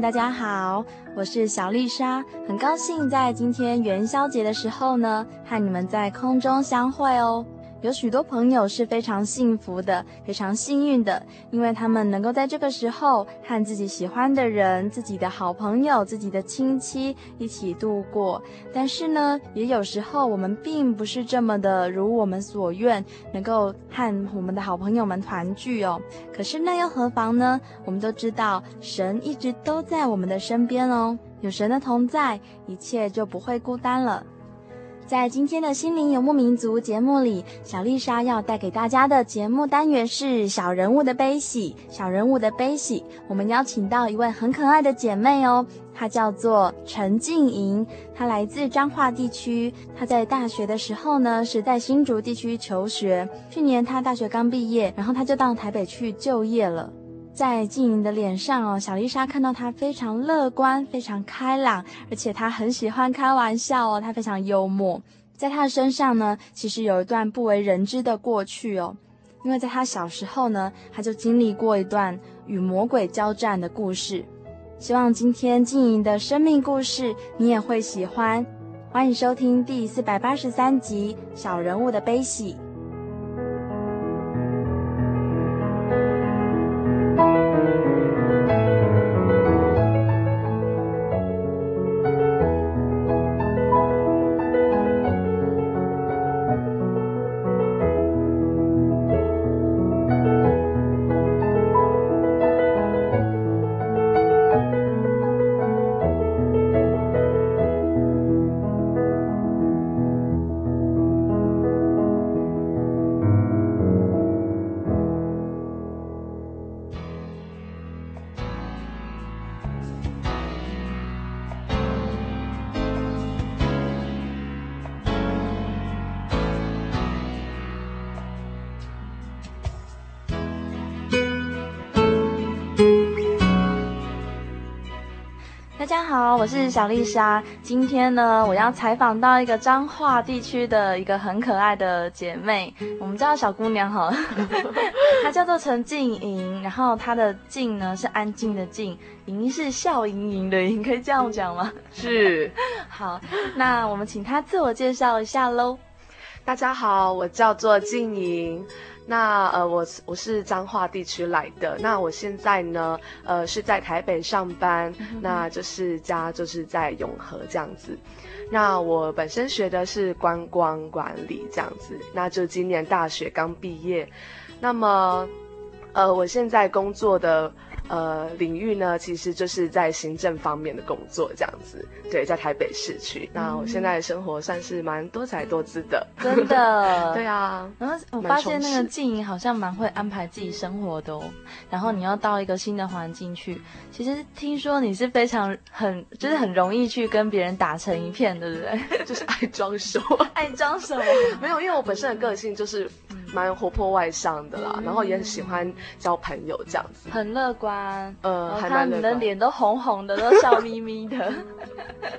大家好，我是小丽莎，很高兴在今天元宵节的时候呢，和你们在空中相会哦。有许多朋友是非常幸福的，非常幸运的，因为他们能够在这个时候和自己喜欢的人、自己的好朋友、自己的亲戚一起度过。但是呢，也有时候我们并不是这么的如我们所愿，能够和我们的好朋友们团聚哦。可是那又何妨呢？我们都知道，神一直都在我们的身边哦，有神的同在，一切就不会孤单了。在今天的心灵游牧民族节目里，小丽莎要带给大家的节目单元是小人物的悲喜。小人物的悲喜，我们邀请到一位很可爱的姐妹哦，她叫做陈静莹，她来自彰化地区。她在大学的时候呢，是在新竹地区求学。去年她大学刚毕业，然后她就到台北去就业了。在静莹的脸上哦，小丽莎看到她非常乐观、非常开朗，而且她很喜欢开玩笑哦，她非常幽默。在她的身上呢，其实有一段不为人知的过去哦，因为在她小时候呢，她就经历过一段与魔鬼交战的故事。希望今天静莹的生命故事你也会喜欢，欢迎收听第四百八十三集《小人物的悲喜》。是小丽莎。今天呢，我要采访到一个彰化地区的一个很可爱的姐妹，我们叫小姑娘哈，她叫做陈静莹。然后她的“静”呢是安静的“静”，“莹”是笑盈盈的“盈”，可以这样讲吗？是。好，那我们请她自我介绍一下喽。大家好，我叫做静莹。那呃，我我是彰化地区来的。那我现在呢，呃，是在台北上班，嗯、那就是家就是在永和这样子。那我本身学的是观光管理这样子，那就今年大学刚毕业。那么，呃，我现在工作的。呃，领域呢，其实就是在行政方面的工作这样子。对，在台北市区。那我现在的生活算是蛮多彩多姿的，真的。对啊。然后我发现那个静怡好像蛮会安排自己生活的哦。然后你要到一个新的环境去，其实听说你是非常很，就是很容易去跟别人打成一片，对不对？就是爱装熟，爱装熟。没有，因为我本身的个性就是。蛮活泼外向的啦，嗯、然后也很喜欢交朋友这样子，很乐观。呃，我看你的脸都红红的，都笑眯眯的，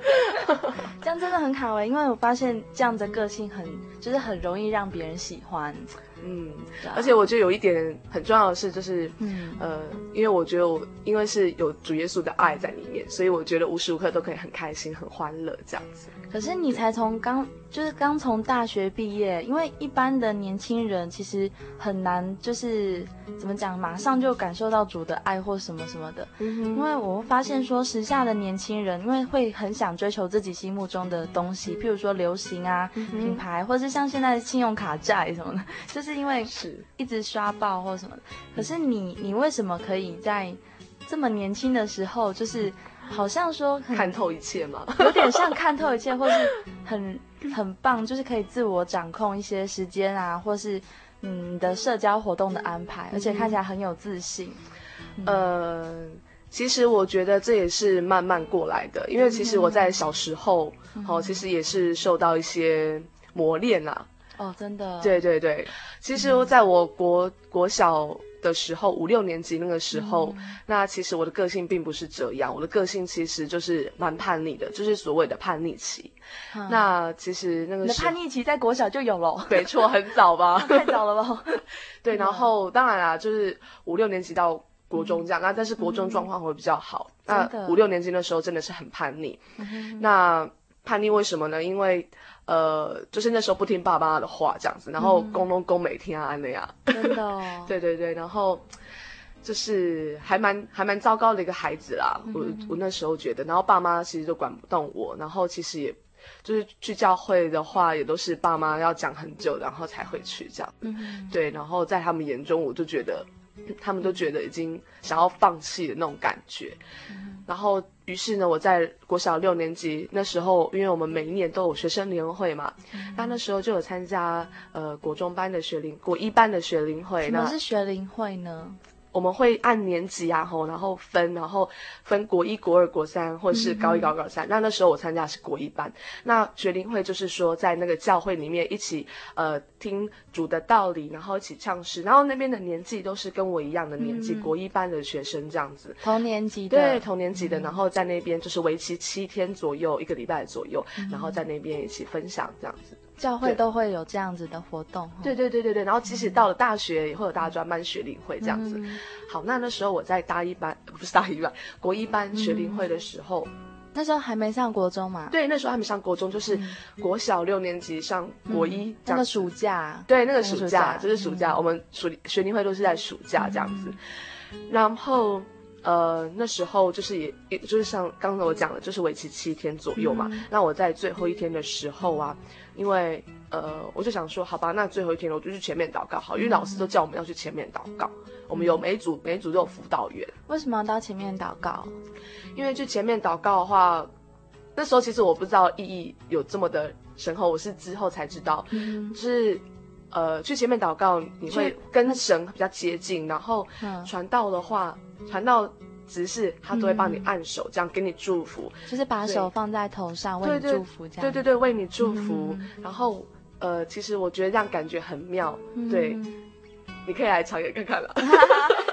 这样真的很卡位，因为我发现这样的个性很，就是很容易让别人喜欢。嗯，而且我觉得有一点很重要的是，就是，嗯，呃，因为我觉得我因为是有主耶稣的爱在里面，所以我觉得无时无刻都可以很开心、很欢乐这样子。可是你才从刚就是刚从大学毕业，因为一般的年轻人其实很难就是怎么讲，马上就感受到主的爱或什么什么的。嗯。因为我会发现说，时下的年轻人因为会很想追求自己心目中的东西，譬如说流行啊、嗯、品牌，或者是像现在的信用卡债什么的，就是因为是一直刷爆或什么的。可是你你为什么可以在这么年轻的时候就是？好像说看透一切嘛，有点像看透一切，或是很很棒，就是可以自我掌控一些时间啊，或是嗯你的社交活动的安排，而且看起来很有自信。嗯、呃，其实我觉得这也是慢慢过来的，因为其实我在小时候，嗯、哦，其实也是受到一些磨练啊。哦，真的。对对对，其实在我国国小。的时候，五六年级那个时候，嗯、那其实我的个性并不是这样，我的个性其实就是蛮叛逆的，就是所谓的叛逆期。嗯、那其实那个叛逆期在国小就有了，没错，很早吧？太早了吧？对，然后当然啦，就是五六年级到国中这样，嗯、那但是国中状况会比较好。嗯、那五六年级的时候真的是很叛逆。嗯、那叛逆为什么呢？因为呃，就是那时候不听爸妈的话这样子，然后公公公每天啊那样，真的、哦，对对对，然后就是还蛮还蛮糟糕的一个孩子啦。我我那时候觉得，然后爸妈其实都管不动我，然后其实也就是去教会的话，也都是爸妈要讲很久，然后才会去这样。嗯，对，然后在他们眼中，我就觉得。他们都觉得已经想要放弃的那种感觉，嗯、然后于是呢，我在国小六年级那时候，因为我们每一年都有学生联会嘛，嗯、那那时候就有参加呃国中班的学龄国一班的学龄会。什么是学龄会呢？我们会按年级啊，吼，然后分，然后分国一、国二、国三，或者是高一、高二、高三。那那时候我参加的是国一班。那学龄会就是说，在那个教会里面一起，呃，听主的道理，然后一起唱诗。然后那边的年纪都是跟我一样的年纪，嗯、国一班的学生这样子。同年级的。对，同年级的。嗯、然后在那边就是为期七天左右，一个礼拜左右，嗯、然后在那边一起分享这样子。教会都会有这样子的活动，对对对对对。然后即使到了大学，也会有大专班学龄会这样子。嗯、好，那那时候我在大一班，不是大一班，国一班学龄会的时候，那时候还没上国中嘛？对，那时候还没上国中，就是国小六年级上国一，嗯、那个暑假，对，那个暑假。就是暑假，嗯、我们暑学龄会都是在暑假这样子。嗯、然后。呃，那时候就是也也就是像刚才我讲的，就是为期七天左右嘛。嗯、那我在最后一天的时候啊，因为呃，我就想说，好吧，那最后一天我就去前面祷告好，因为老师都叫我们要去前面祷告。嗯、我们有每组每组都有辅导员。为什么要到前面祷告？因为去前面祷告的话，那时候其实我不知道意义有这么的深厚，我是之后才知道，嗯、就是呃，去前面祷告你会跟神比较接近，然后传道的话。传道执事，他都会帮你按手，嗯、这样给你祝福，就是把手放在头上为你祝福，这样。对对对，为你祝福。嗯、然后，呃，其实我觉得这样感觉很妙。嗯、对，你可以来尝试看看了。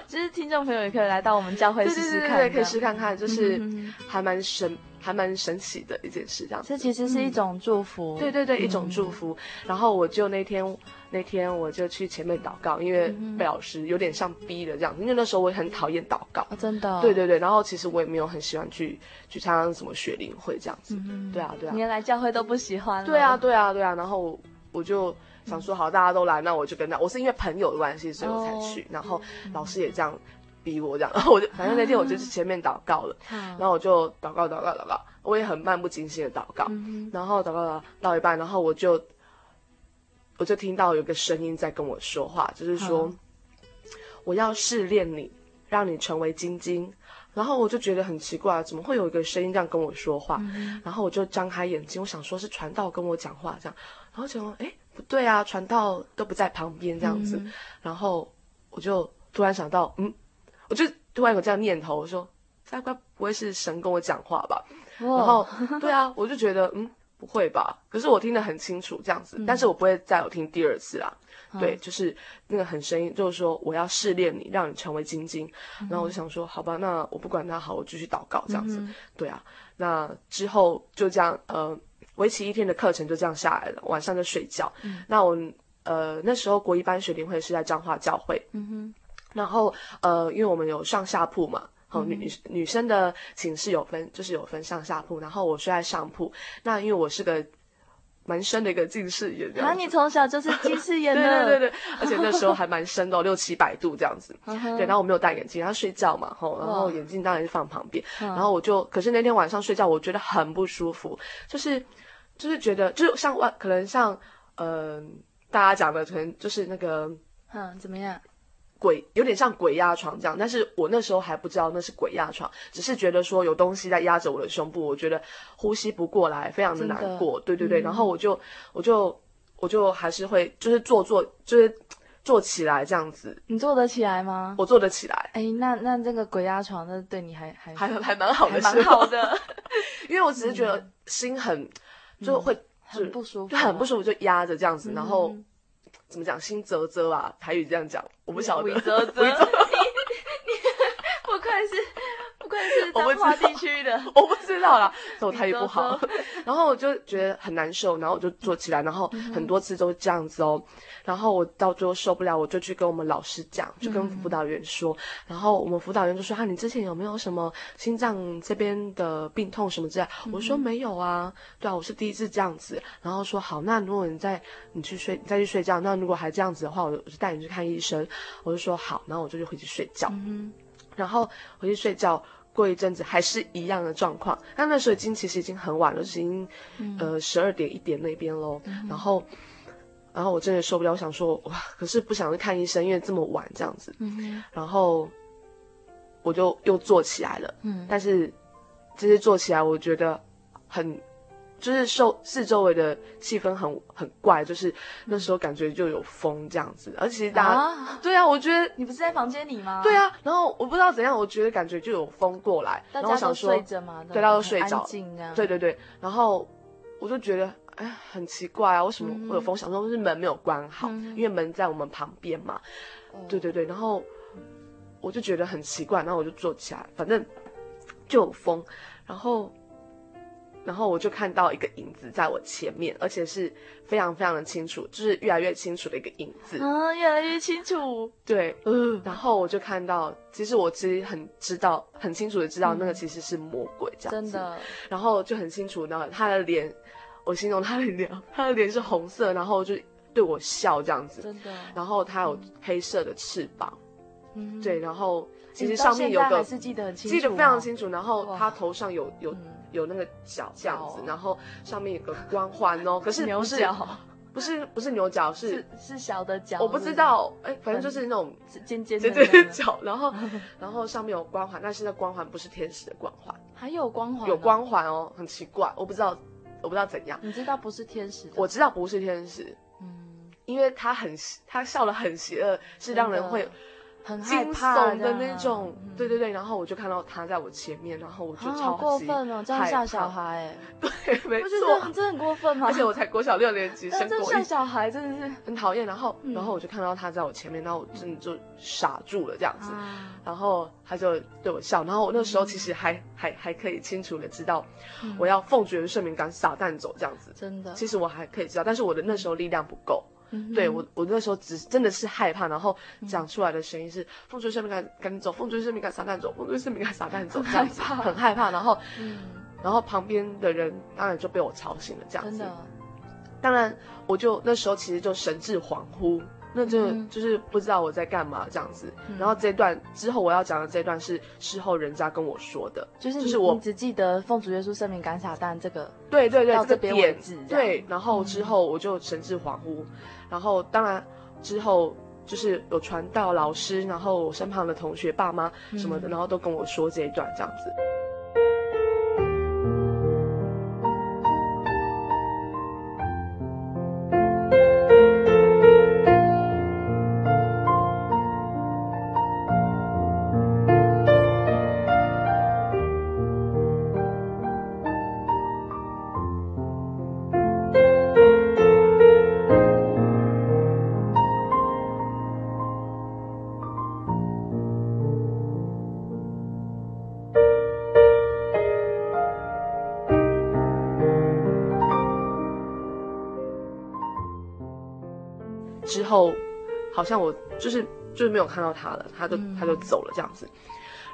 其 实听众朋友也可以来到我们教会试试看，对，可以试看看，就是还蛮神。还蛮神奇的一件事，这样子。这其实是一种祝福。嗯、对对对，一种祝福。嗯、然后我就那天那天我就去前面祷告，因为被老师有点像逼的这样子。因为那时候我也很讨厌祷告，哦、真的。对对对，然后其实我也没有很喜欢去去参加什么学龄会这样子。嗯、对啊对啊。连来教会都不喜欢。对啊对啊对啊，然后我就想说好，大家都来，那我就跟他。我是因为朋友的关系，所以我才去。哦、然后老师也这样。逼我这样，然 后我就反正那天我就去前面祷告了，然后我就祷告祷告祷告，我也很漫不经心的祷告，然后祷告到到一半，然后我就我就听到有个声音在跟我说话，就是说我要试炼你，让你成为晶晶，然后我就觉得很奇怪，怎么会有一个声音这样跟我说话？然后我就张开眼睛，我想说是传道跟我讲话这样，然后想说哎不对啊，传道都不在旁边这样子，然后我就突然想到嗯。我就突然有这样念头，我说：“该不会是神跟我讲话吧？” oh. 然后，对啊，我就觉得，嗯，不会吧？可是我听得很清楚这样子，嗯、但是我不会再有听第二次啦。嗯、对，就是那个很声音，就是说我要试炼你，让你成为晶晶。嗯、然后我就想说，好吧，那我不管他好，我继续祷告这样子。嗯、对啊，那之后就这样，呃，为期一天的课程就这样下来了，晚上就睡觉。嗯、那我呃那时候国一班学灵会是在彰化教会。嗯哼。然后呃，因为我们有上下铺嘛。哦，女女生的寝室有分，就是有分上下铺，然后我睡在上铺。那因为我是个蛮深的一个近视眼，那你从小就是近视眼 的，对对对对，而且那时候还蛮深的，六七百度这样子。对，然后我没有戴眼镜，然后睡觉嘛，吼，然后眼镜当然是放旁边。然后我就，可是那天晚上睡觉，我觉得很不舒服，就是就是觉得，就是像外，可能像嗯、呃，大家讲的，可能就是那个，嗯，怎么样？鬼有点像鬼压床这样，但是我那时候还不知道那是鬼压床，只是觉得说有东西在压着我的胸部，我觉得呼吸不过来，非常的难过。对对对，嗯、然后我就我就我就还是会就是坐坐就是坐起来这样子。你坐得起来吗？我坐得起来。哎，那那这个鬼压床，那对你还还还还蛮好的，蛮好的。因为我只是觉得心很、嗯、就会、嗯、很不舒服，就很不舒服，就压着这样子，嗯、然后。怎么讲？心啧啧啊，台语这样讲，我不晓得。啧啧，你你不愧是不愧是彰化地区的，我不知道啦，我台语不好。然后我就觉得很难受，然后我就坐起来，然后很多次都这样子哦。然后我到最后受不了，我就去跟我们老师讲，就跟辅导员说。然后我们辅导员就说：“啊，你之前有没有什么心脏这边的病痛什么之类？”我说：“没有啊，对啊，我是第一次这样子。”然后说：“好，那如果你再你去睡，你再去睡觉，那如果还这样子的话，我就带你去看医生。”我就说：“好。”然后我就去回去睡觉。然后回去睡觉。过一阵子还是一样的状况，那那时候已经其实已经很晚了，已经呃十二点一点那边喽。嗯、然后，然后我真的受不了，我想说哇，可是不想去看医生，因为这么晚这样子。嗯、然后我就又坐起来了。嗯，但是这些坐起来，我觉得很。就是受四周围的气氛很很怪，就是那时候感觉就有风这样子，而且大家、啊、对啊，我觉得你不是在房间里吗？对啊，然后我不知道怎样，我觉得感觉就有风过来，大家都睡着嘛，对，大家都睡着，对对对，然后我就觉得哎很奇怪啊，为什么会有风？嗯、想说是门没有关好，嗯、因为门在我们旁边嘛，嗯、对对对，然后我就觉得很奇怪，然后我就坐起来，反正就有风，然后。然后我就看到一个影子在我前面，而且是非常非常的清楚，就是越来越清楚的一个影子。啊，越来越清楚。对，嗯。然后我就看到，其实我其实很知道，很清楚的知道，那个其实是魔鬼这样子。真的。然后就很清楚，然后他的脸，我形容他的脸，他的脸是红色，然后就对我笑这样子。真的。然后他有黑色的翅膀。嗯。对，然后其实上面有个，记得非常清楚。然后他头上有有。有那个角这样子，然后上面有个光环哦，可是牛角不是不是牛角，是是小的角，我不知道，哎，反正就是那种尖尖的角，然后 然后上面有光环，但是那光环不是天使的光环，还有光环，有光环哦，很奇怪，我不知道我不知道怎样，你知道不是天使，我知道不是天使，嗯，因为他很他笑得很邪恶，是让人会。很惊悚的那种，对对对，然后我就看到他在我前面，然后我就超过分哦，这样吓小孩，对，没错，我觉得很过分嘛，而且我才国小六年级，生过吓小孩真的是很讨厌。然后，然后我就看到他在我前面，然后我真的就傻住了这样子，然后他就对我笑，然后我那时候其实还还还可以清楚的知道，我要奉主的圣名赶撒旦走这样子，真的，其实我还可以知道，但是我的那时候力量不够。对我，我那时候只真的是害怕，然后讲出来的声音是“奉主圣名赶赶紧走，奉主圣名赶撒旦走，奉主圣名赶撒旦走”，这样子很害怕。然后，嗯，然后旁边的人当然就被我吵醒了，这样子。真的。当然，我就那时候其实就神志恍惚，那就就是不知道我在干嘛这样子。然后这段之后我要讲的这段是事后人家跟我说的，就是就是我只记得奉主耶稣圣名赶撒旦这个，对对对，这个点对。然后之后我就神志恍惚。然后，当然之后就是有传道老师，然后我身旁的同学、爸妈什么的，嗯、然后都跟我说这一段这样子。之后好像我就是就是没有看到他了，他就、嗯、他就走了这样子。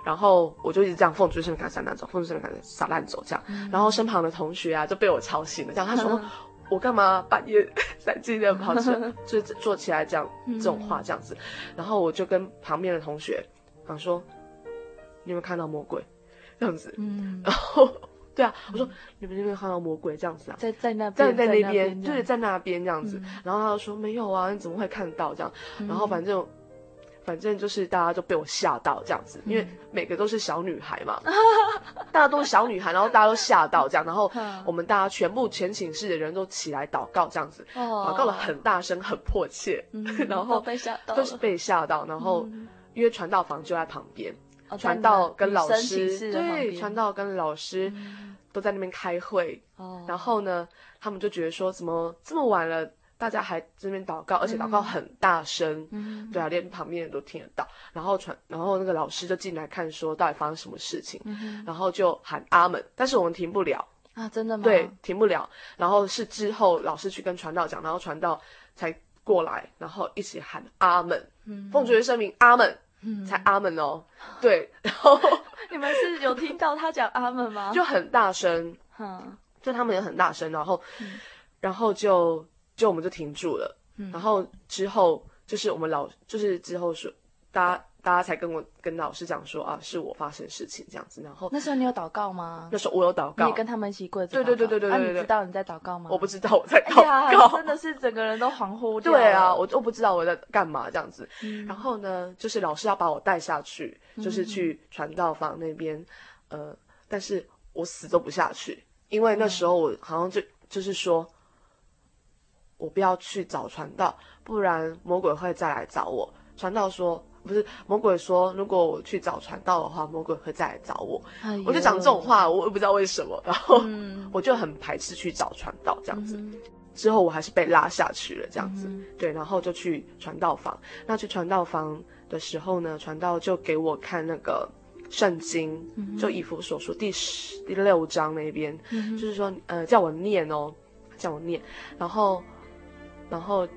然后我就一直这样奉主圣灵感撒烂走，奉主圣灵感撒烂走这样。嗯、然后身旁的同学啊就被我吵醒了，这样他说、嗯、我干嘛半夜三更的跑去就坐起来讲这种话这样子。然后我就跟旁边的同学讲说，你有没有看到魔鬼这样子？嗯，然后对啊，我说你们有没有看到魔鬼这样子啊？在在那在在那边，对，在那边这样子。然后他就说没有啊，你怎么会看到这样？然后反正。反正就是大家都被我吓到这样子，因为每个都是小女孩嘛，大家都是小女孩，然后大家都吓到这样，然后我们大家全部全寝室的人都起来祷告这样子，祷告了很大声很迫切，然后被吓到，都是被吓到，然后因为传道房就在旁边，传道跟老师对，传道跟老师都在那边开会，然后呢，他们就觉得说怎么这么晚了。大家还这边祷告，而且祷告很大声，嗯、对啊，连旁边人都听得到。然后传，然后那个老师就进来看，说到底发生什么事情，嗯、然后就喊阿门，但是我们停不了。啊，真的吗？对，停不了。然后是之后老师去跟传道讲，然后传道才过来，然后一起喊阿门，嗯、奉主的圣名阿门，嗯、才阿门哦。对，然后你们是有听到他讲阿门吗？就很大声，嗯，就他们也很大声，然后，嗯、然后就。就我们就停住了，嗯、然后之后就是我们老就是之后说，大家大家才跟我跟老师讲说啊，是我发生事情这样子。然后那时候你有祷告吗？那时候我有祷告，你也跟他们一起跪着。对对对对对对，啊、你知道你在祷告吗？我不知道我在祷告，真的是整个人都恍惚。对啊，我都不知道我在干嘛这样子。嗯、然后呢，就是老师要把我带下去，就是去传道房那边，呃，但是我死都不下去，因为那时候我好像就就是说。我不要去找传道，不然魔鬼会再来找我。传道说不是，魔鬼说如果我去找传道的话，魔鬼会再来找我。哎、我就讲这种话，我也不知道为什么，然后、嗯、我就很排斥去找传道这样子。嗯、之后我还是被拉下去了这样子，嗯、对，然后就去传道房。那去传道房的时候呢，传道就给我看那个圣经，嗯、就以弗所书第十第六章那边，嗯、就是说呃叫我念哦，叫我念，然后。然后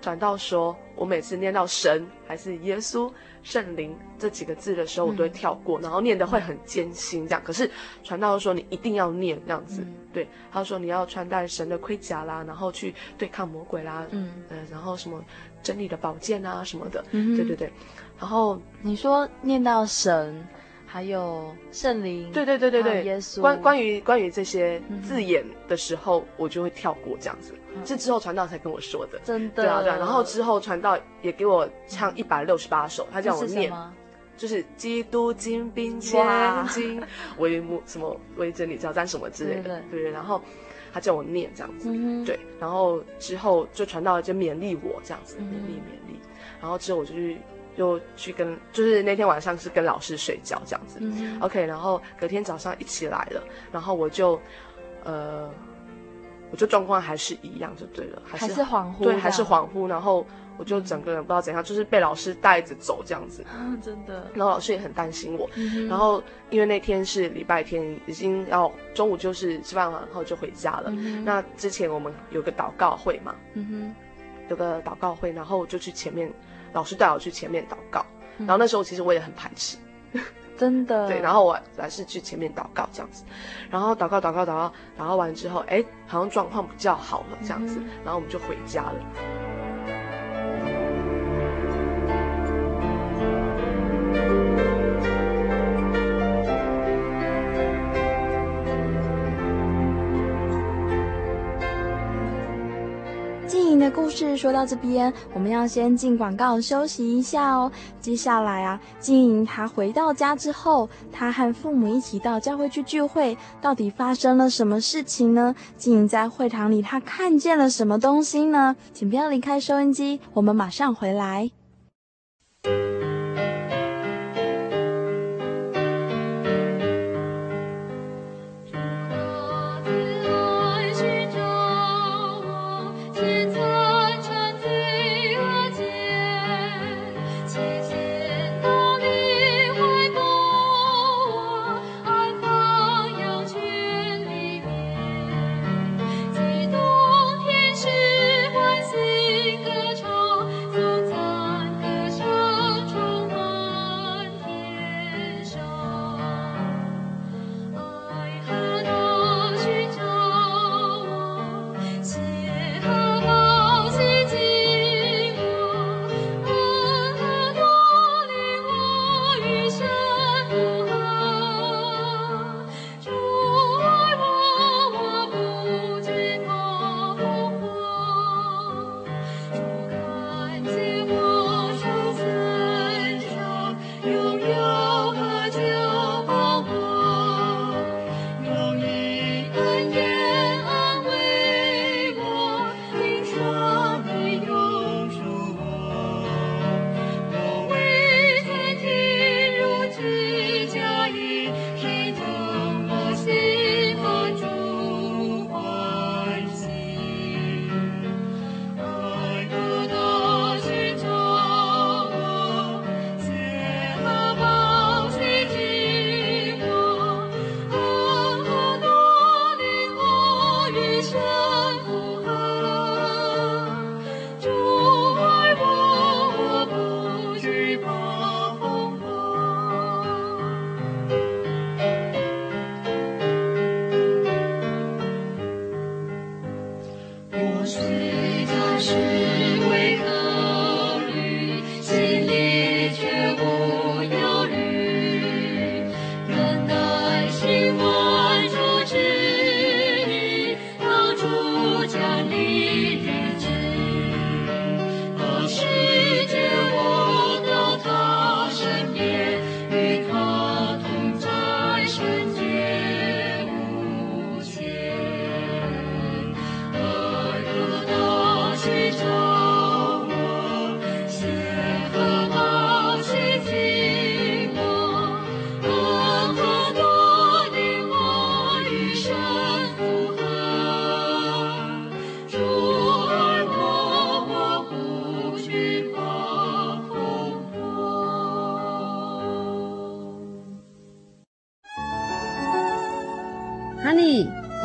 传道说，我每次念到神还是耶稣、圣灵这几个字的时候，我都会跳过，嗯、然后念得会很艰辛这样。可是传道说你一定要念这样子，嗯、对，他说你要穿戴神的盔甲啦，然后去对抗魔鬼啦，嗯、呃，然后什么真理的宝剑啊什么的，对对对。然后你说念到神。还有圣灵，对对对对对，耶稣。关关于关于这些字眼的时候，嗯、我就会跳过这样子。是、嗯、之后传道才跟我说的，真的。对啊对啊。然后之后传道也给我唱一百六十八首，嗯、他叫我念，就是基督精兵千金，为母什么为真理交战什么之类的，对，对，对，对。然后他叫我念这样子，嗯、对。然后之后就传道就勉励我这样子，勉励勉励。然后之后我就去。就去跟，就是那天晚上是跟老师睡觉这样子、嗯、，OK，然后隔天早上一起来了，然后我就，呃，我就状况还是一样就对了，还是，恍惚，对，还是恍惚，然后我就整个人不知道怎样，就是被老师带着走这样子，嗯、真的，然后老师也很担心我，嗯、然后因为那天是礼拜天，已经要中午就是吃饭完后就回家了，嗯、那之前我们有个祷告会嘛，嗯哼，有个祷告会，然后我就去前面。老师带我去前面祷告，然后那时候其实我也很排斥，真的。对，然后我还是去前面祷告这样子，然后祷告祷告祷告祷告完之后，哎，好像状况比较好了这样子，然后我们就回家了。故事说到这边，我们要先进广告休息一下哦。接下来啊，静莹她回到家之后，她和父母一起到教会去聚会，到底发生了什么事情呢？静莹在会堂里，她看见了什么东西呢？请不要离开收音机，我们马上回来。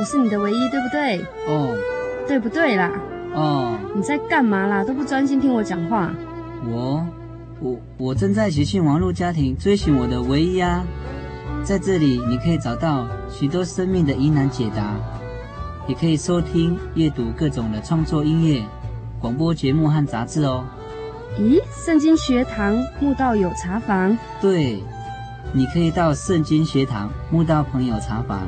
是你的唯一，对不对？哦，对不对啦？哦，你在干嘛啦？都不专心听我讲话。我，我，我正在学习网络家庭追寻我的唯一啊！在这里，你可以找到许多生命的疑难解答，也可以收听、阅读各种的创作音乐、广播节目和杂志哦。咦，圣经学堂慕道友茶房？对，你可以到圣经学堂慕道朋友茶房。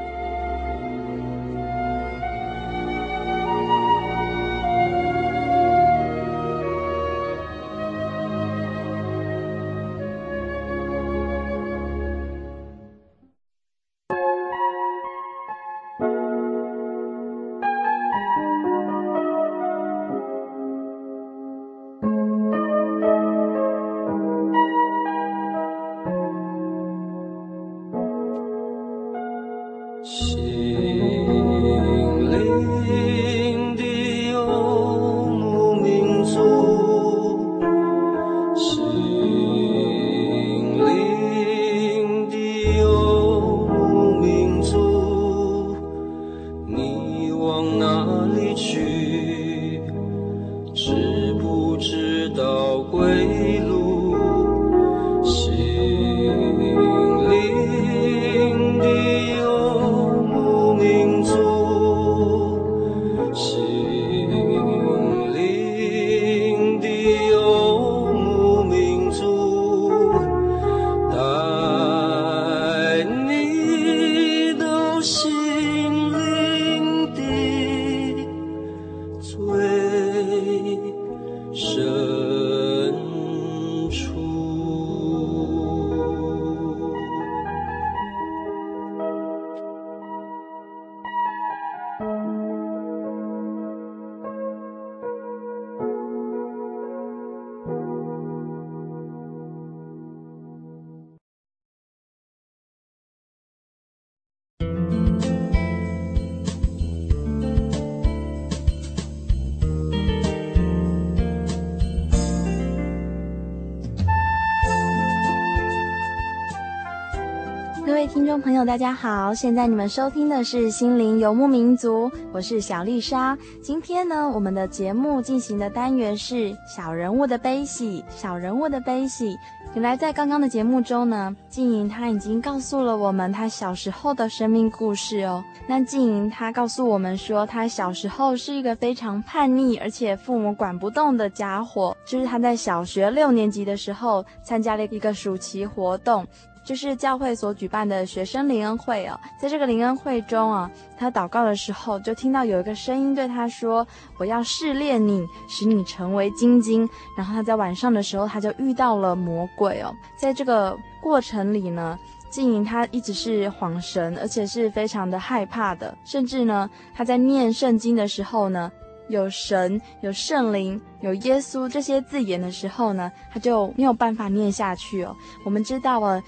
朋友，大家好！现在你们收听的是《心灵游牧民族》，我是小丽莎。今天呢，我们的节目进行的单元是“小人物的悲喜”。小人物的悲喜，原来在刚刚的节目中呢，静莹她已经告诉了我们她小时候的生命故事哦。那静莹她告诉我们说，她小时候是一个非常叛逆，而且父母管不动的家伙。就是她在小学六年级的时候，参加了一个暑期活动。就是教会所举办的学生灵恩会哦，在这个灵恩会中啊，他祷告的时候就听到有一个声音对他说：“我要试炼你，使你成为精金。”然后他在晚上的时候，他就遇到了魔鬼哦。在这个过程里呢，静莹他一直是恍神，而且是非常的害怕的，甚至呢，他在念圣经的时候呢，有神、有圣灵、有耶稣这些字眼的时候呢，他就没有办法念下去哦。我们知道了。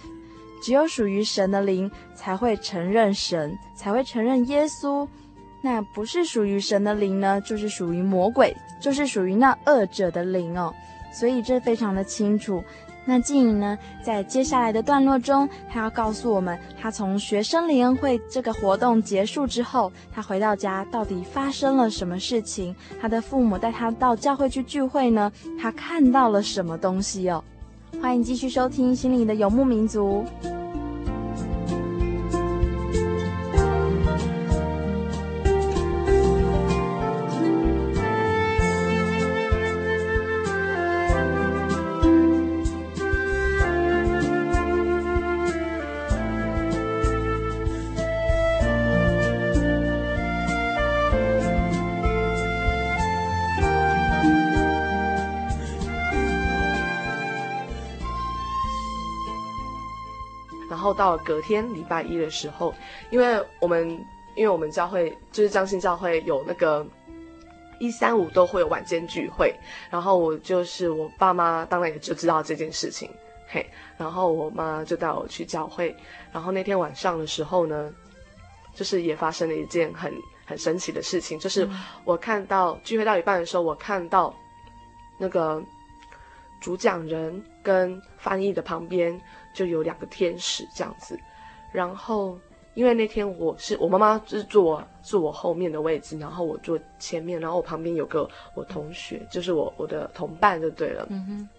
只有属于神的灵才会承认神，才会承认耶稣。那不是属于神的灵呢，就是属于魔鬼，就是属于那恶者的灵哦。所以这非常的清楚。那静莹呢，在接下来的段落中，她要告诉我们，他从学生灵恩会这个活动结束之后，他回到家到底发生了什么事情？他的父母带他到教会去聚会呢，他看到了什么东西哦？欢迎继续收听《心灵的游牧民族》。到隔天礼拜一的时候，因为我们因为我们教会就是彰信教会有那个一三五都会有晚间聚会，然后我就是我爸妈当然也就知道这件事情，嘿，然后我妈就带我去教会，然后那天晚上的时候呢，就是也发生了一件很很神奇的事情，就是我看到聚会到一半的时候，我看到那个主讲人跟翻译的旁边。就有两个天使这样子，然后因为那天我是我妈妈是坐坐我后面的位置，然后我坐前面，然后我旁边有个我同学，就是我我的同伴就对了，嗯哼，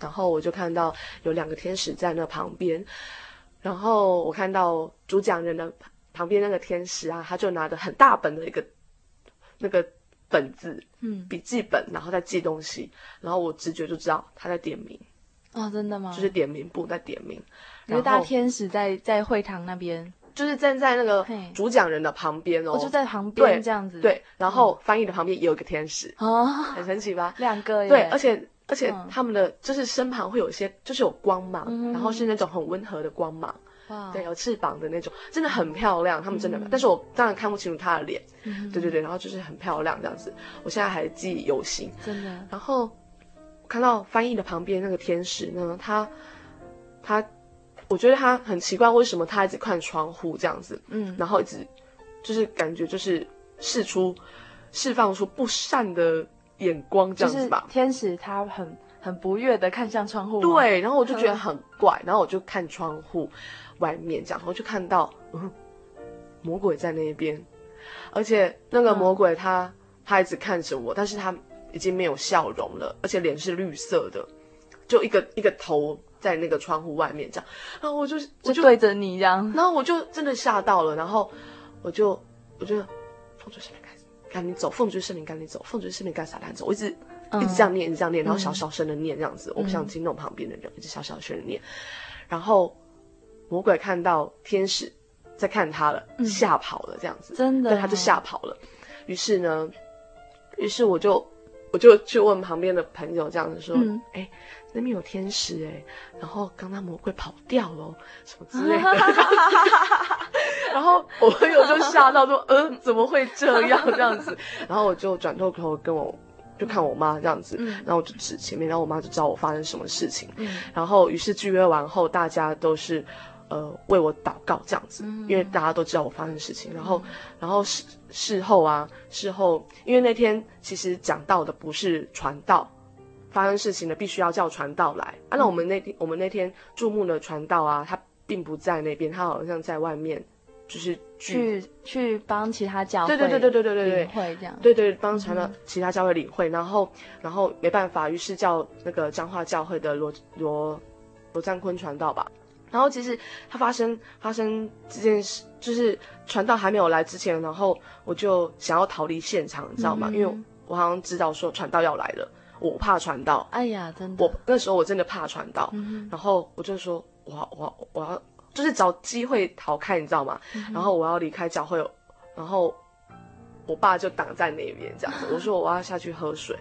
然后我就看到有两个天使在那旁边，然后我看到主讲人的旁边那个天使啊，他就拿着很大本的一个那个本子，嗯，笔记本，然后在记东西，然后我直觉就知道他在点名。哦，真的吗？就是点名簿在点名，一个大天使在在会堂那边，就是站在那个主讲人的旁边哦，我就在旁边这样子。对，然后翻译的旁边也有一个天使哦，很神奇吧？两个耶。对，而且而且他们的就是身旁会有一些，就是有光芒，然后是那种很温和的光芒，哇，对，有翅膀的那种，真的很漂亮。他们真的，但是我当然看不清楚他的脸，对对对，然后就是很漂亮这样子，我现在还记忆犹新，真的。然后。看到翻译的旁边那个天使呢，他，他，我觉得他很奇怪，为什么他一直看窗户这样子，嗯，然后一直，就是感觉就是释出，释放出不善的眼光这样子吧。天使他很很不悦的看向窗户，对，然后我就觉得很怪，然后我就看窗户外面这样，然后就看到，嗯，魔鬼在那边，而且那个魔鬼他、嗯、他一直看着我，但是他。已经没有笑容了，而且脸是绿色的，就一个一个头在那个窗户外面这样，然后我就我就，就对着你这样，然后我就真的吓到了，然后我就我就奉主圣灵赶紧走，奉主圣灵赶紧走，奉主圣灵赶紧撒旦走，我一直、嗯、一直这样念，一直这样念，然后小小声的念这样子，嗯、我不想惊动旁边的人，一直小小声的念，然后魔鬼看到天使在看他了，吓、嗯、跑了这样子，真的、哦，对，他就吓跑了，于是呢，于是我就。我就去问旁边的朋友，这样子说：“哎、嗯欸，那边有天使哎、欸，然后刚刚魔鬼跑掉了，什么之类的。” 然后我朋友就吓到说：“嗯、呃，怎么会这样？这样子？”然后我就转头头跟我就看我妈这样子，嗯、然后我就指前面，然后我妈就知道我发生什么事情。嗯、然后于是聚约完后，大家都是。呃，为我祷告这样子，因为大家都知道我发生事情。然后，然后事事后啊，事后，因为那天其实讲到的不是传道，发生事情的必须要叫传道来。啊，那我们那天我们那天注目的传道啊，他并不在那边，他好像在外面，就是去去帮其他教会，对对对对对对对，领会这样，对对，帮传道其他教会领会，然后然后没办法，于是叫那个彰化教会的罗罗罗占坤传道吧。然后其实他发生发生这件事，就是传道还没有来之前，然后我就想要逃离现场，你知道吗？嗯、因为我好像知道说传道要来了，我怕传道。哎呀，真的，我那时候我真的怕传道，嗯、然后我就说，我我我要就是找机会逃开，你知道吗？嗯、然后我要离开教会，然后我爸就挡在那边这样子，我说我要下去喝水。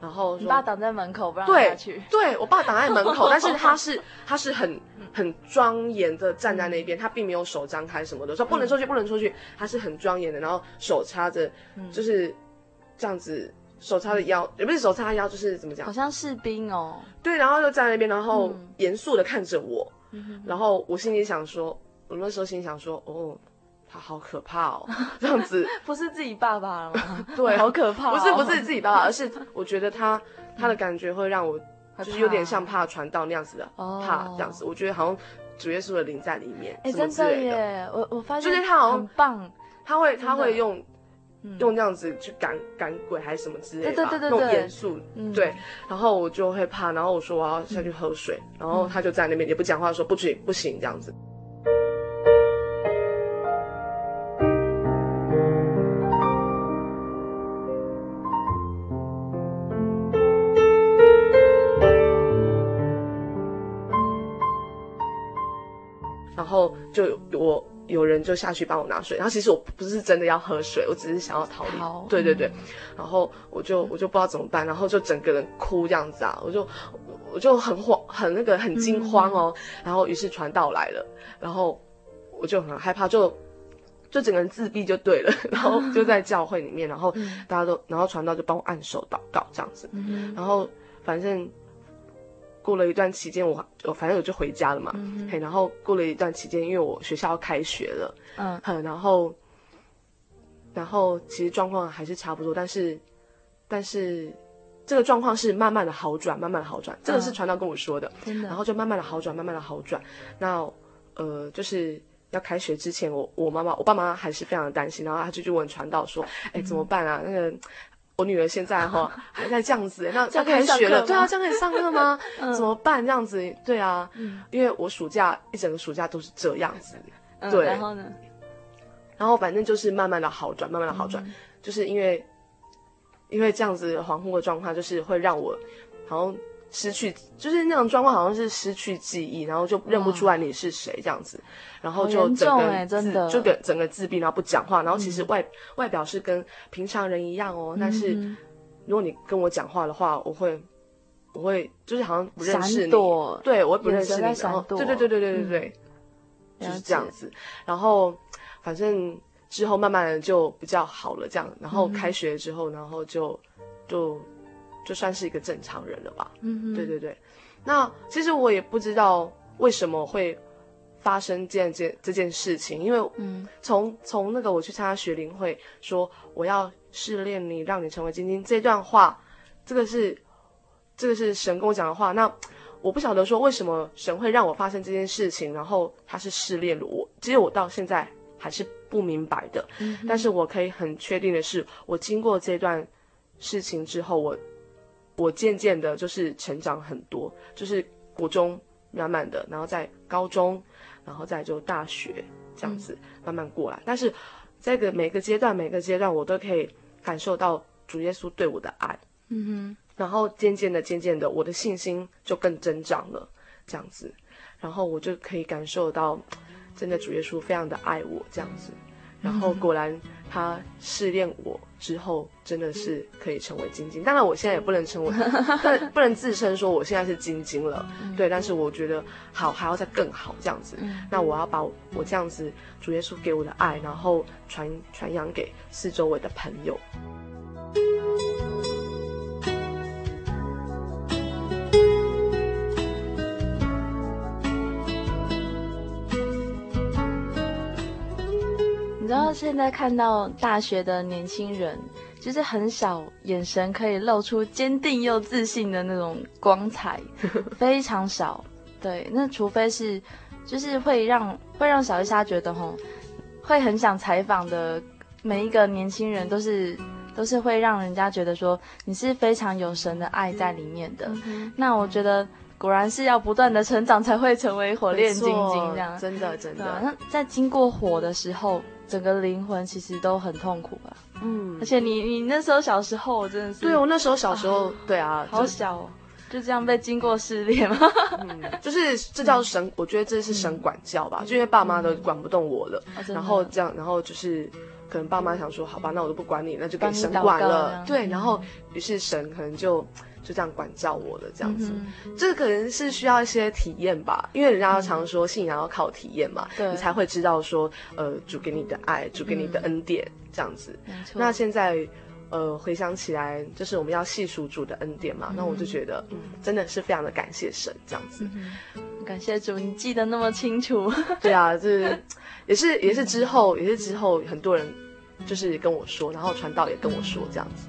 然后说，你爸挡在门口不让他去。对，对我爸挡在门口，但是他是他是很很庄严的站在那边，他并没有手张开什么的，说不能出去，不能出去。他是很庄严的，然后手插着，就是这样子，手插着腰，也不是手插腰，就是怎么讲？好像士兵哦。对，然后就站在那边，然后严肃的看着我，然后我心里想说，我那时候心里想说，哦。他好可怕哦，这样子 不是自己爸爸了吗？对，好可怕、哦。不是不是自己爸爸，而是我觉得他他的感觉会让我 就是有点像怕传道那样子的，怕这样子。我觉得好像主耶稣的灵在里面，哎、欸，真的耶！我我发现就是他好像很棒，他会他会用用这样子去赶赶鬼还是什么之类的，对对对对，那种严肃，嗯、对。然后我就会怕，然后我说我要下去喝水，嗯、然后他就在那边也不讲话，说不行不行这样子。就我有人就下去帮我拿水，然后其实我不是真的要喝水，我只是想要逃离。好对对对，然后我就我就不知道怎么办，然后就整个人哭这样子啊，我就我就很慌，很那个很惊慌哦。嗯、然后于是传道来了，然后我就很害怕，就就整个人自闭就对了。然后 就在教会里面，然后大家都，然后传道就帮我按手祷告这样子，嗯、然后反正。过了一段期间，我我反正我就回家了嘛。嗯、嘿，然后过了一段期间，因为我学校要开学了，嗯，哼，然后，然后其实状况还是差不多，但是，但是这个状况是慢慢的好转，慢慢的好转。这个是传道跟我说的，真的、嗯。然后就慢慢的好转，慢慢的好转。那呃，就是要开学之前，我我妈妈我爸妈还是非常的担心，然后他就去问传道说：“哎，怎么办啊？那个。”我女儿现在哈 还在这样子，那要开学了，对啊，这样可以上课吗？怎么办？这样子，对啊，因为我暑假一整个暑假都是这样子，对。然后呢？然后反正就是慢慢的好转，慢慢的好转，就是因为因为这样子恍惚的状况，就是会让我好像。失去就是那种状况，好像是失去记忆，然后就认不出来你是谁这样子，然后就整个真的就整个自闭，然后不讲话，然后其实外外表是跟平常人一样哦，但是如果你跟我讲话的话，我会我会就是好像不认识你，对，我也不认识你，然后对对对对对对对，就是这样子，然后反正之后慢慢的就比较好了，这样，然后开学之后，然后就就。就算是一个正常人了吧。嗯哼，对对对。那其实我也不知道为什么会发生这件这件事情，因为嗯，从从那个我去参加学灵会，说我要试炼你，让你成为晶晶这段话，这个是这个是神跟我讲的话。那我不晓得说为什么神会让我发生这件事情，然后他是试炼了我，其实我到现在还是不明白的。嗯，但是我可以很确定的是，我经过这段事情之后，我。我渐渐的，就是成长很多，就是国中慢慢的，然后在高中，然后再就大学这样子慢慢过来。嗯、但是，这个每个阶段，每个阶段，我都可以感受到主耶稣对我的爱。嗯哼。然后渐渐的，渐渐的，我的信心就更增长了，这样子。然后我就可以感受到，真的主耶稣非常的爱我，这样子。然后果然。他试炼我之后，真的是可以成为晶晶。当然，我现在也不能成为，不 不能自称说我现在是晶晶了。对，但是我觉得好，还要再更好这样子。那我要把我，我这样子主耶稣给我的爱，然后传传扬给四周围的朋友。然后现在看到大学的年轻人，就是很少眼神可以露出坚定又自信的那种光彩，非常少。对，那除非是就是会让会让小丽莎觉得吼，会很想采访的每一个年轻人都是都是会让人家觉得说你是非常有神的爱在里面的。嗯、那我觉得果然是要不断的成长才会成为火炼金晶这样，真的真的。那在经过火的时候，整个灵魂其实都很痛苦吧。嗯，而且你你那时候小时候真的是，对，我那时候小时候，啊对啊，好小哦。就这样被经过试炼吗？嗯，就是这叫神，嗯、我觉得这是神管教吧，嗯、就因为爸妈都管不动我了，嗯、然后这样，然后就是可能爸妈想说，好吧，那我都不管你，那就给神管了，对，然后于是神可能就就这样管教我了，这样子，嗯、这可能是需要一些体验吧，因为人家常说信仰要靠体验嘛，你才会知道说，呃，主给你的爱，主给你的恩典，嗯、这样子，那现在。呃，回想起来，就是我们要细数主的恩典嘛，嗯、那我就觉得，嗯，真的是非常的感谢神这样子。嗯、感谢主，你记得那么清楚。对啊，就是也是也是之后也是之后很多人就是跟我说，然后传道也跟我说这样子。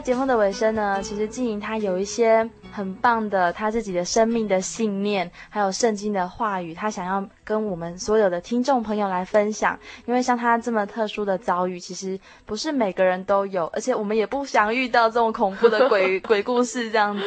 节目的尾声呢，其实静怡她有一些很棒的她自己的生命的信念，还有圣经的话语，她想要跟我们所有的听众朋友来分享。因为像她这么特殊的遭遇，其实不是每个人都有，而且我们也不想遇到这种恐怖的鬼 鬼故事这样子。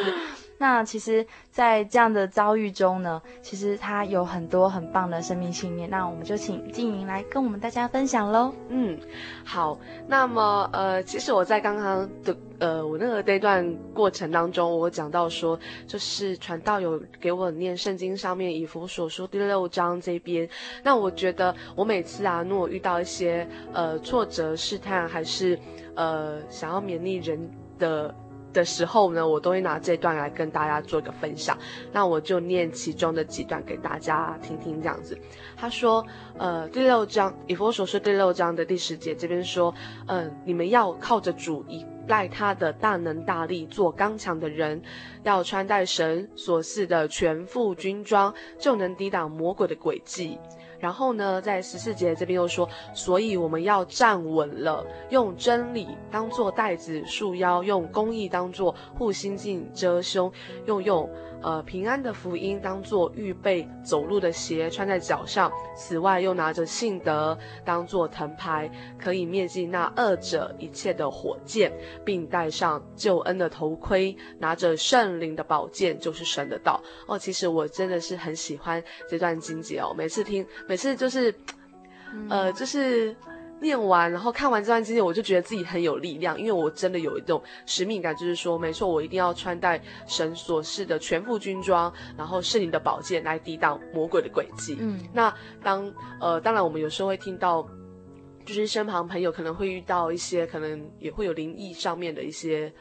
那其实，在这样的遭遇中呢，其实他有很多很棒的生命信念。那我们就请静莹来跟我们大家分享喽。嗯，好。那么，呃，其实我在刚刚的呃我那个这段过程当中，我讲到说，就是传道有给我念圣经上面以弗所书第六章这边。那我觉得我每次啊，如果遇到一些呃挫折、试探，还是呃想要勉励人的。的时候呢，我都会拿这段来跟大家做一个分享。那我就念其中的几段给大家听听，这样子。他说，呃，第六章以弗所书第六章的第十节这边说，嗯、你们要靠着主，依赖他的大能大力，做刚强的人，要穿戴神所赐的全副军装，就能抵挡魔鬼的诡计。然后呢，在十四节这边又说，所以我们要站稳了，用真理当做带子束腰，用公义当做护心镜遮胸，用用。呃，平安的福音当做预备走路的鞋穿在脚上，此外又拿着信德当做藤牌，可以灭尽那二者一切的火箭，并戴上救恩的头盔，拿着圣灵的宝剑，就是神的道。哦，其实我真的是很喜欢这段经节哦，每次听，每次就是，呃，就是。念完，然后看完这段经历，我就觉得自己很有力量，因为我真的有一种使命感，就是说，没错，我一定要穿戴神所示的全副军装，然后是你的宝剑来抵挡魔鬼的诡计。嗯，那当呃，当然我们有时候会听到，就是身旁朋友可能会遇到一些，可能也会有灵异上面的一些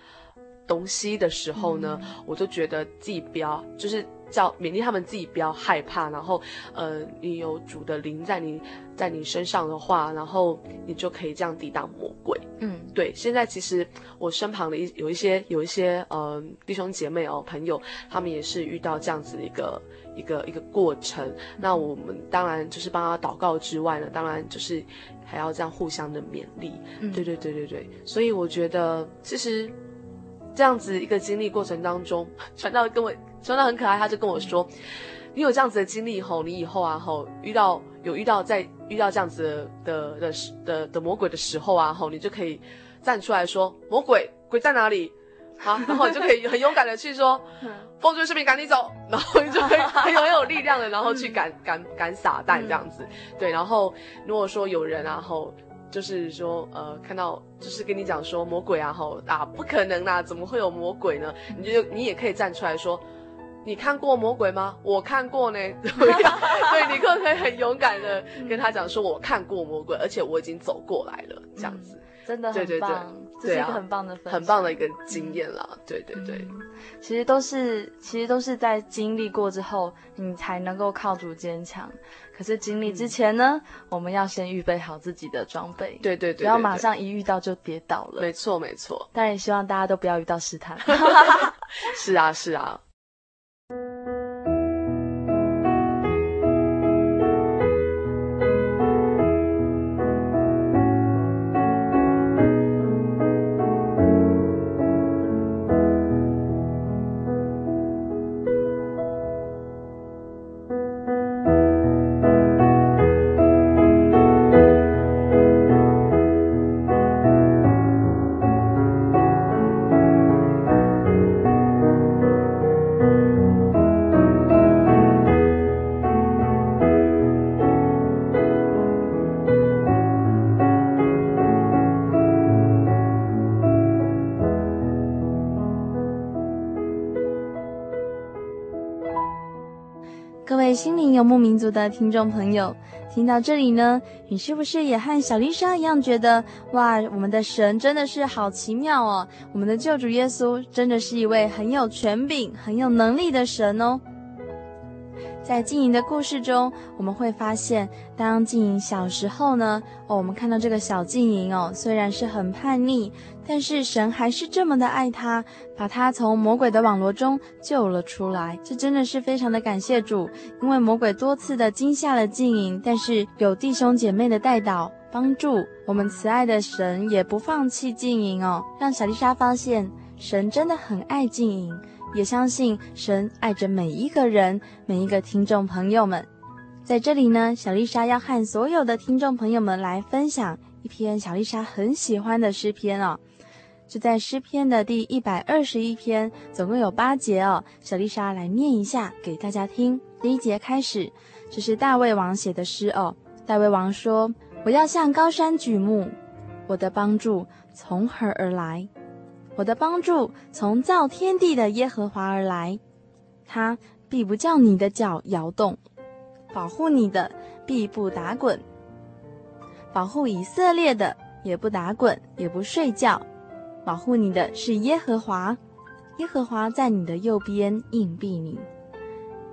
东西的时候呢，嗯、我就觉得自己不要，就是。叫勉励他们自己不要害怕，然后，呃，你有主的灵在你在你身上的话，然后你就可以这样抵挡魔鬼。嗯，对。现在其实我身旁的一有一些有一些呃弟兄姐妹哦朋友，他们也是遇到这样子的一个一个一个过程。嗯、那我们当然就是帮他祷告之外呢，当然就是还要这样互相的勉励。嗯，对对对对对。所以我觉得其实这样子一个经历过程当中，传道跟我。传道很可爱，他就跟我说：“你有这样子的经历后，你以后啊后遇到有遇到在遇到这样子的的的的，的魔鬼的时候啊后，你就可以站出来说魔鬼鬼在哪里？好，然后你就可以很勇敢的去说，奉主圣名赶你走，然后你就可以很有很有力量的，然后去赶赶赶撒旦这样子。对，然后如果说有人啊后就是说呃看到就是跟你讲说魔鬼啊吼啊不可能啦，怎么会有魔鬼呢？你就你也可以站出来说。”你看过魔鬼吗？我看过呢。对，你可不可以很勇敢的跟他讲说，我看过魔鬼，而且我已经走过来了，这样子。真的很棒，这是一个很棒的很棒的一个经验啦。对对对，嗯、其实都是其实都是在经历过之后，你才能够靠主坚强。可是经历之前呢，嗯、我们要先预备好自己的装备，对对，对对对，不要马上一遇到就跌倒了。没错没错，当然也希望大家都不要遇到试探。是 啊是啊。民族的听众朋友，听到这里呢，你是不是也和小丽莎一样觉得哇，我们的神真的是好奇妙哦！我们的救主耶稣真的是一位很有权柄、很有能力的神哦。在静莹的故事中，我们会发现，当静莹小时候呢，哦，我们看到这个小静莹哦，虽然是很叛逆，但是神还是这么的爱她，把她从魔鬼的网罗中救了出来。这真的是非常的感谢主，因为魔鬼多次的惊吓了静莹，但是有弟兄姐妹的带导帮助，我们慈爱的神也不放弃静莹哦，让小丽莎发现神真的很爱静莹。也相信神爱着每一个人，每一个听众朋友们。在这里呢，小丽莎要和所有的听众朋友们来分享一篇小丽莎很喜欢的诗篇哦。就在诗篇的第一百二十一篇，总共有八节哦。小丽莎来念一下给大家听。第一节开始，这是大卫王写的诗哦。大卫王说：“我要向高山举目，我的帮助从何而来？”我的帮助从造天地的耶和华而来，他必不叫你的脚摇动，保护你的必不打滚，保护以色列的也不打滚也不睡觉，保护你的是耶和华，耶和华在你的右边荫庇你，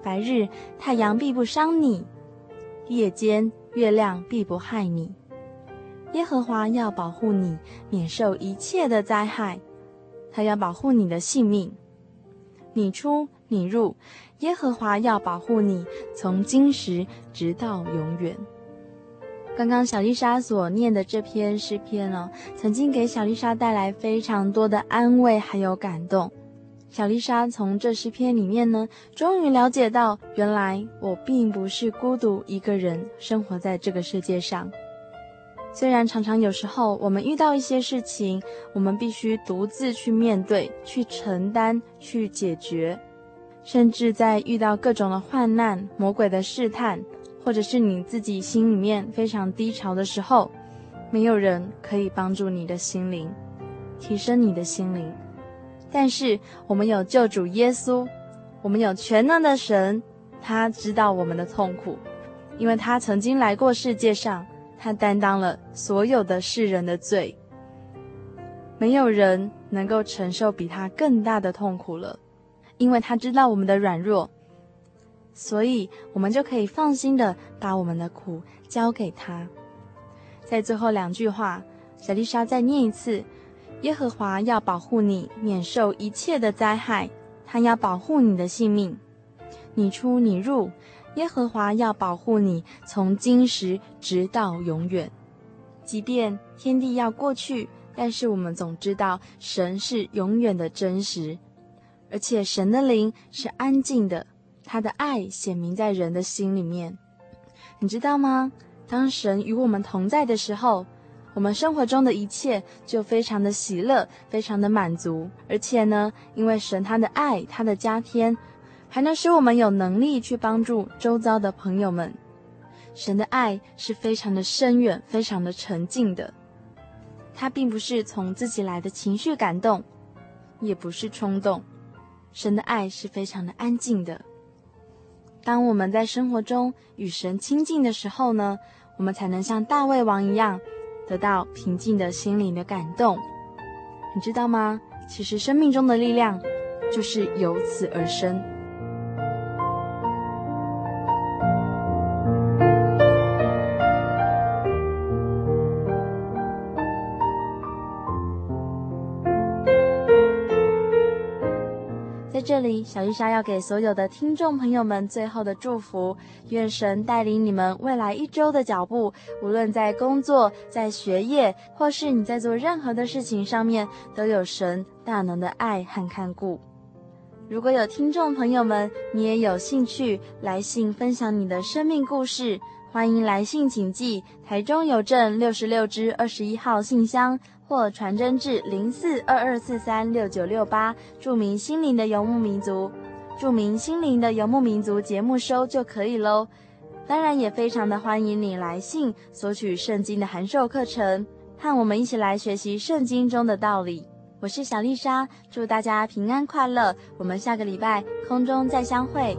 白日太阳必不伤你，夜间月亮必不害你，耶和华要保护你免受一切的灾害。他要保护你的性命，你出你入，耶和华要保护你，从今时直到永远。刚刚小丽莎所念的这篇诗篇哦，曾经给小丽莎带来非常多的安慰还有感动。小丽莎从这诗篇里面呢，终于了解到，原来我并不是孤独一个人生活在这个世界上。虽然常常有时候我们遇到一些事情，我们必须独自去面对、去承担、去解决，甚至在遇到各种的患难、魔鬼的试探，或者是你自己心里面非常低潮的时候，没有人可以帮助你的心灵，提升你的心灵。但是我们有救主耶稣，我们有全能的神，他知道我们的痛苦，因为他曾经来过世界上。他担当了所有的世人的罪，没有人能够承受比他更大的痛苦了，因为他知道我们的软弱，所以我们就可以放心的把我们的苦交给他。在最后两句话，小丽莎再念一次：耶和华要保护你，免受一切的灾害，他要保护你的性命，你出你入。耶和华要保护你，从今时直到永远。即便天地要过去，但是我们总知道神是永远的真实，而且神的灵是安静的，他的爱显明在人的心里面。你知道吗？当神与我们同在的时候，我们生活中的一切就非常的喜乐，非常的满足。而且呢，因为神他的爱，他的加添。还能使我们有能力去帮助周遭的朋友们。神的爱是非常的深远、非常的沉静的。它并不是从自己来的情绪感动，也不是冲动。神的爱是非常的安静的。当我们在生活中与神亲近的时候呢，我们才能像大卫王一样，得到平静的心灵的感动。你知道吗？其实生命中的力量就是由此而生。这里，小丽莎要给所有的听众朋友们最后的祝福，愿神带领你们未来一周的脚步，无论在工作、在学业，或是你在做任何的事情上面，都有神大能的爱和看顾。如果有听众朋友们，你也有兴趣来信分享你的生命故事，欢迎来信请寄台中邮政六十六支二十一号信箱。或传真至零四二二四三六九六八，注明“心灵的游牧民族”，注明“心灵的游牧民族”节目收就可以喽。当然，也非常的欢迎你来信索取圣经的函授课程，和我们一起来学习圣经中的道理。我是小丽莎，祝大家平安快乐，我们下个礼拜空中再相会。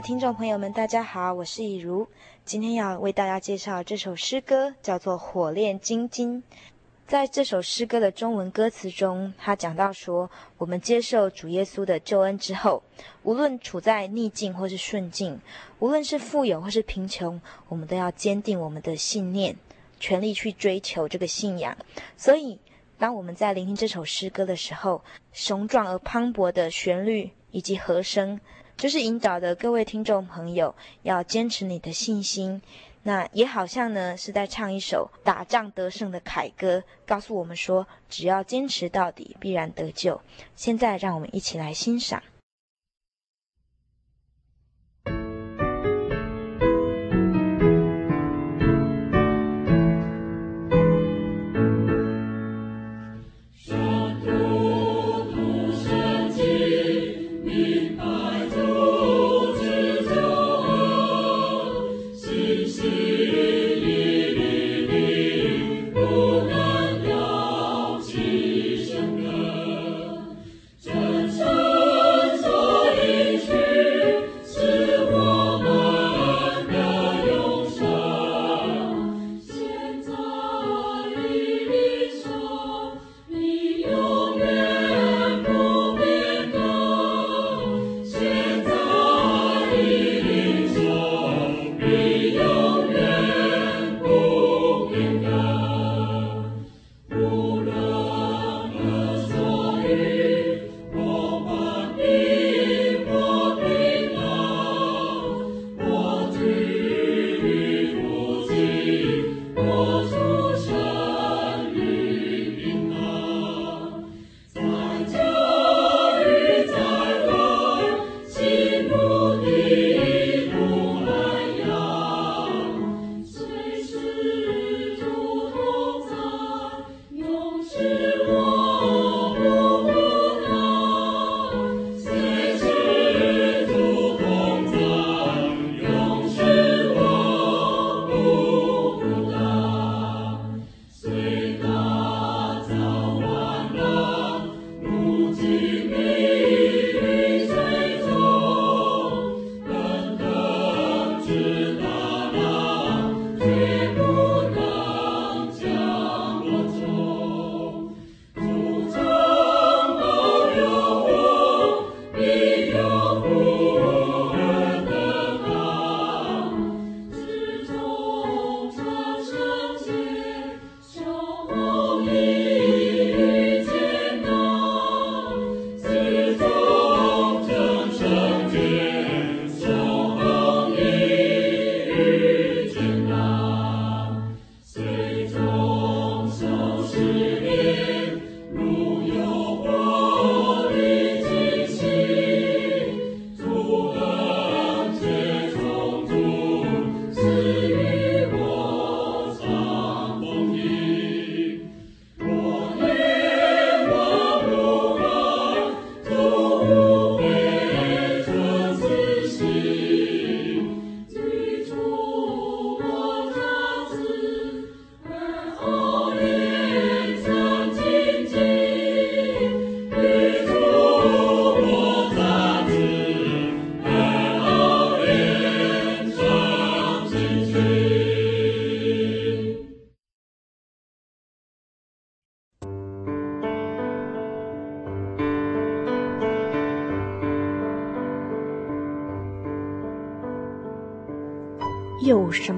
听众朋友们，大家好，我是以如。今天要为大家介绍这首诗歌，叫做《火炼金经》。在这首诗歌的中文歌词中，他讲到说，我们接受主耶稣的救恩之后，无论处在逆境或是顺境，无论是富有或是贫穷，我们都要坚定我们的信念，全力去追求这个信仰。所以，当我们在聆听这首诗歌的时候，雄壮而磅礴的旋律以及和声，就是引导的各位听众朋友要坚持你的信心。那也好像呢，是在唱一首打仗得胜的凯歌，告诉我们说，只要坚持到底，必然得救。现在，让我们一起来欣赏。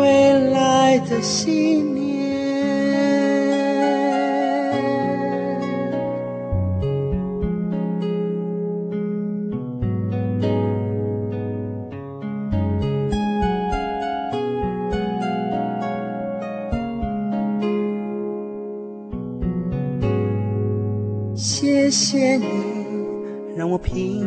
未来的信念。谢谢你，让我平